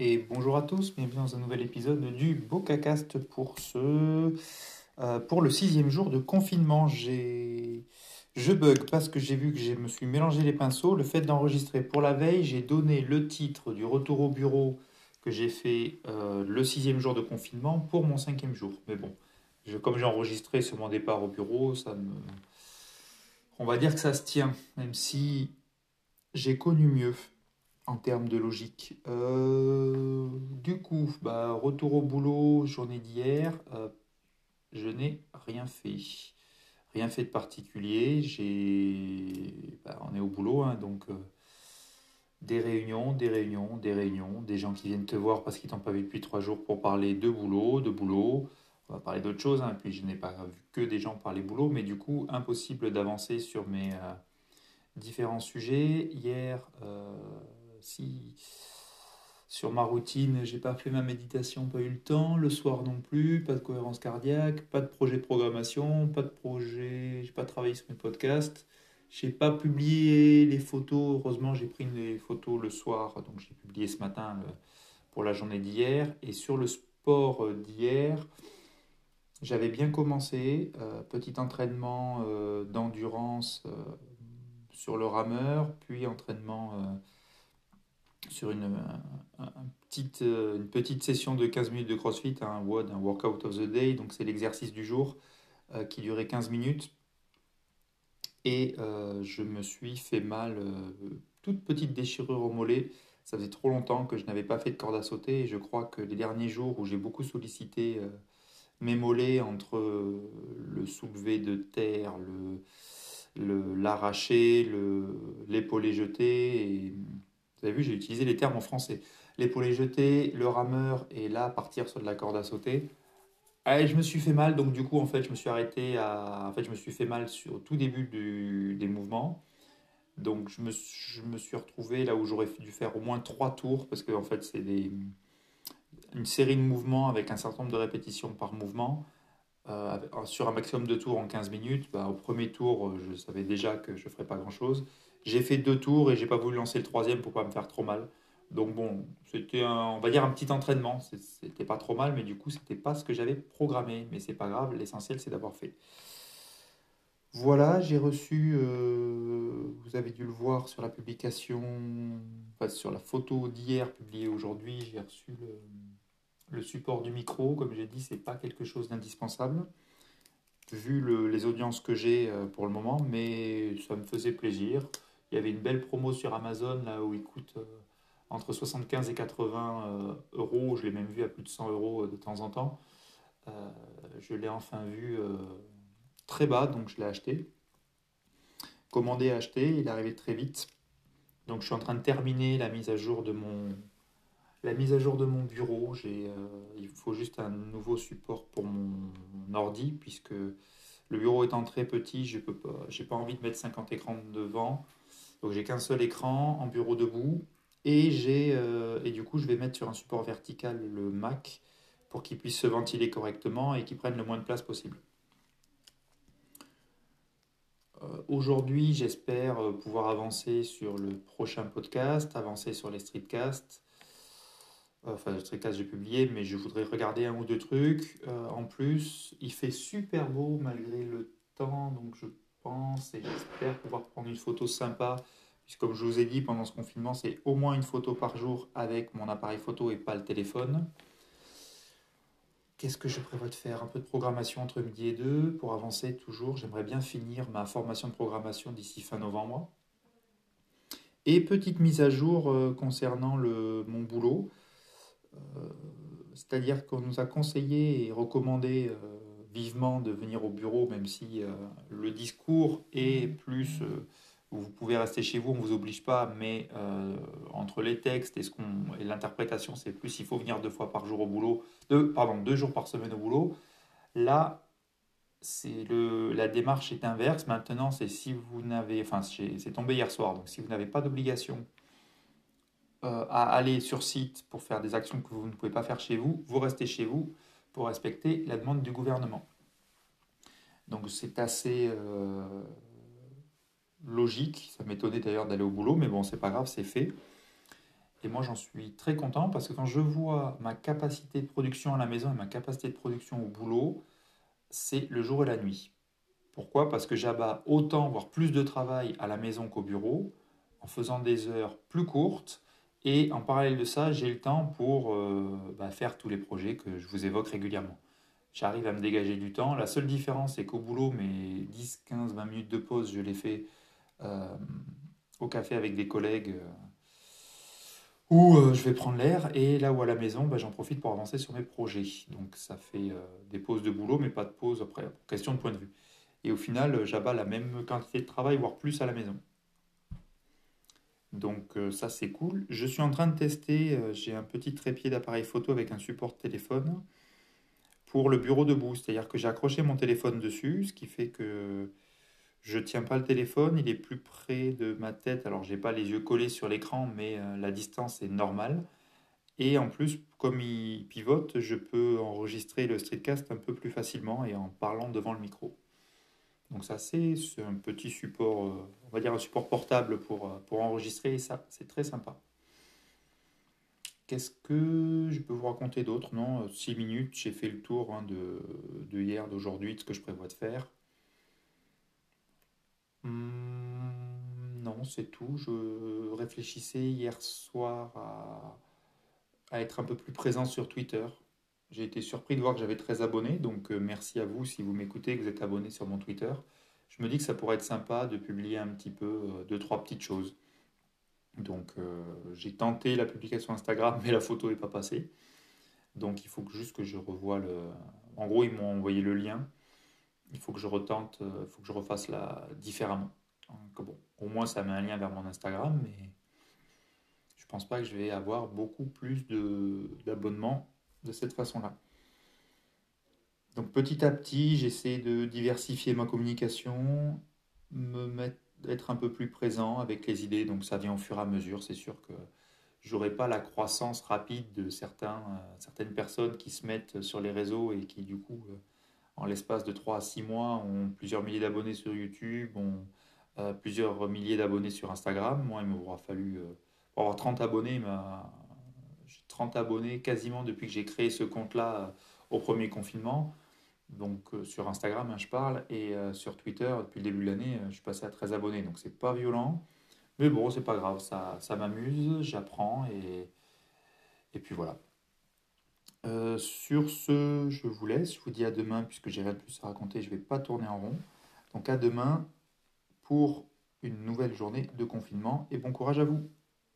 et bonjour à tous, bienvenue dans un nouvel épisode du BocaCast pour ce euh, pour le sixième jour de confinement. J'ai je bug parce que j'ai vu que je me suis mélangé les pinceaux. Le fait d'enregistrer pour la veille, j'ai donné le titre du retour au bureau que j'ai fait euh, le sixième jour de confinement pour mon cinquième jour. Mais bon, comme j'ai enregistré sur mon départ au bureau, ça me on va dire que ça se tient, même si j'ai connu mieux en termes de logique. Euh, du coup, bah, retour au boulot, journée d'hier, euh, je n'ai rien fait. Rien fait de particulier. J'ai, bah, on est au boulot, hein, donc euh, des réunions, des réunions, des réunions, des gens qui viennent te voir parce qu'ils t'ont pas vu depuis trois jours pour parler de boulot, de boulot. On va parler d'autre chose, hein, puis je n'ai pas vu que des gens parler boulot, mais du coup, impossible d'avancer sur mes différents sujets. Hier, si sur ma routine, j'ai pas fait ma méditation, pas eu le temps, le soir non plus, pas de cohérence cardiaque, pas de projet de programmation, pas de projet, j'ai pas travaillé sur mes podcasts, j'ai pas publié les photos, heureusement j'ai pris les photos le soir, donc j'ai publié ce matin pour la journée d'hier, et sur le sport d'hier, j'avais bien commencé, euh, petit entraînement euh, d'endurance euh, sur le rameur, puis entraînement sur une, petite, une petite session de 15 minutes de CrossFit, un WOD, Workout of the Day, donc c'est l'exercice du jour euh, qui durait 15 minutes. Et euh, je me suis fait mal, euh, toute petite déchirure au mollet. Ça faisait trop longtemps que je n'avais pas fait de corde à sauter et je crois que les derniers jours où j'ai beaucoup sollicité mes mollets entre le soulevé de terre, le l'arracher, le, l'épaulé jeté et vous avez vu, j'ai utilisé les termes en français. L'épaulé jeté, le rameur et là partir sur de la corde à sauter. Et je me suis fait mal, donc du coup, en fait, je me suis arrêté à. En fait, je me suis fait mal sur, au tout début des mouvements. Donc, je me, je me suis retrouvé là où j'aurais dû faire au moins trois tours, parce que en fait, c'est des, une série de mouvements avec un certain nombre de répétitions par mouvement. Euh, sur un maximum de tours en 15 minutes, bah, au premier tour, je savais déjà que je ne ferais pas grand-chose. J'ai fait deux tours et j'ai pas voulu lancer le troisième pour pas me faire trop mal. Donc bon, c'était on va dire un petit entraînement. C'était pas trop mal, mais du coup, c'était pas ce que j'avais programmé. Mais c'est pas grave, l'essentiel c'est d'avoir fait. Voilà, j'ai reçu, euh, vous avez dû le voir sur la publication, enfin, sur la photo d'hier publiée aujourd'hui, j'ai reçu le, support du micro. Comme j'ai dit, c'est pas quelque chose d'indispensable vu les audiences que j'ai euh, pour le moment, mais ça me faisait plaisir. Il y avait une belle promo sur Amazon là où il coûte euh, entre 75 et 80 euh, euros. Je l'ai même vu à plus de 100 euros euh, de temps en temps. je l'ai enfin vu très bas, donc je l'ai acheté. Commandé et acheté, il est arrivé très vite. Donc je suis en train de terminer la mise à jour de mon, la mise à jour de mon bureau. il faut juste un nouveau support pour mon ordi puisque le bureau étant très petit, je n'ai pas, pas envie de mettre 50 écrans devant. Donc j'ai qu'un seul écran en bureau debout et j'ai euh, et du coup je vais mettre sur un support vertical le Mac pour qu'il puisse se ventiler correctement et qu'il prenne le moins de place possible. Euh, aujourd'hui, j'espère euh, pouvoir avancer sur le prochain podcast, avancer sur les streetcasts. Enfin, le streetcast j'ai publié, mais je voudrais regarder un ou deux trucs. en plus, il fait super beau malgré le temps, donc je pense et j'espère pouvoir prendre une photo sympa. Puisque comme je vous ai dit, pendant ce confinement, c'est au moins une photo par jour avec mon appareil photo et pas le téléphone. Qu'est-ce que je prévois de faire? Un peu de programmation entre midi et deux pour avancer toujours. J'aimerais bien finir ma formation de programmation d'ici fin novembre. Et petite mise à jour euh, concernant le, mon boulot. Euh, c'est-à-dire qu'on nous a conseillé et recommandé euh, vivement de venir au bureau, même si euh, le discours est plus euh, vous pouvez rester chez vous, on ne vous oblige pas, mais euh, entre les textes et, ce qu'on, et l'interprétation, c'est plus il faut venir deux fois par jour au boulot, deux, pardon, deux jours par semaine au boulot. Là, c'est le, la démarche est inverse. Maintenant, c'est si vous n'avez, enfin, c'est tombé hier soir, donc si vous n'avez pas d'obligation à aller sur site pour faire des actions que vous ne pouvez pas faire chez vous, vous restez chez vous pour respecter la demande du gouvernement. Donc c'est assez euh, logique, ça m'étonnait d'ailleurs d'aller au boulot, mais bon, c'est pas grave, c'est fait. Et moi, j'en suis très content parce que quand je vois ma capacité de production à la maison et ma capacité de production au boulot, c'est le jour et la nuit. Pourquoi? Parce que j'abats autant, voire plus de travail à la maison qu'au bureau, en faisant des heures plus courtes. Et en parallèle de ça, j'ai le temps pour euh, bah, faire tous les projets que je vous évoque régulièrement. J'arrive à me dégager du temps. La seule différence, c'est qu'au boulot, mes 10, 15, 20 minutes de pause, je les fais euh, au café avec des collègues euh, où je vais prendre l'air. Et là où à la maison, bah, j'en profite pour avancer sur mes projets. Donc ça fait des pauses de boulot, mais pas de pause après, question de point de vue. Et au final, j'abats la même quantité de travail, voire plus à la maison. Donc euh, ça c'est cool. Je suis en train de tester, euh, j'ai un petit trépied d'appareil photo avec un support téléphone pour le bureau debout. C'est-à-dire que j'ai accroché mon téléphone dessus, ce qui fait que je ne tiens pas le téléphone, il est plus près de ma tête. Alors j'ai pas les yeux collés sur l'écran, mais euh, la distance est normale. Et en plus, comme il pivote, je peux enregistrer le streetcast un peu plus facilement et en parlant devant le micro. Donc ça, c'est un petit support, euh, on va dire un support portable pour, euh, pour enregistrer, et ça, c'est très sympa. Qu'est-ce que je peux vous raconter d'autre? Non, 6 minutes, j'ai fait le tour hein, de, de, hier, d'aujourd'hui, de ce que je prévois de faire. Hmm, non, c'est tout. Je réfléchissais hier soir à, à être un peu plus présent sur Twitter. J'ai été surpris de voir que j'avais 13 abonnés, donc euh, merci à vous si vous m'écoutez, que vous êtes abonné sur mon Twitter. Je me dis que ça pourrait être sympa de publier un petit peu euh, deux, trois petites choses. Donc euh, j'ai tenté la publication Instagram, mais la photo n'est pas passée. Donc il faut juste que je revoie le... En gros, ils m'ont envoyé le lien. Il faut que je retente, il faut que je refasse la différemment. Bon, au moins ça met un lien vers mon Instagram, mais je pense pas que je vais avoir beaucoup plus d'abonnements de cette façon-là. Donc petit à petit, j'essaie de diversifier ma communication, me mettre, être un peu plus présent avec les idées. Donc ça vient au fur et à mesure. C'est sûr que j'aurai pas la croissance rapide de certains, euh, certaines personnes qui se mettent sur les réseaux et qui du coup, euh, en l'espace de 3 à 6 mois, ont plusieurs milliers d'abonnés sur YouTube, ont euh, plusieurs milliers d'abonnés sur Instagram. Moi, il m'aura fallu, pour avoir 30 abonnés, 30 abonnés quasiment depuis que j'ai créé ce compte-là euh, au premier confinement. Donc euh, sur Instagram, hein, je parle, et euh, sur Twitter, depuis le début de l'année, je suis passé à 13 abonnés. Donc c'est pas violent, mais bon, c'est pas grave, ça, ça m'amuse, j'apprends, et, et puis voilà. sur ce, je vous laisse, je vous dis à demain, puisque j'ai rien de plus à raconter, je vais pas tourner en rond. Donc à demain pour une nouvelle journée de confinement, et bon courage à vous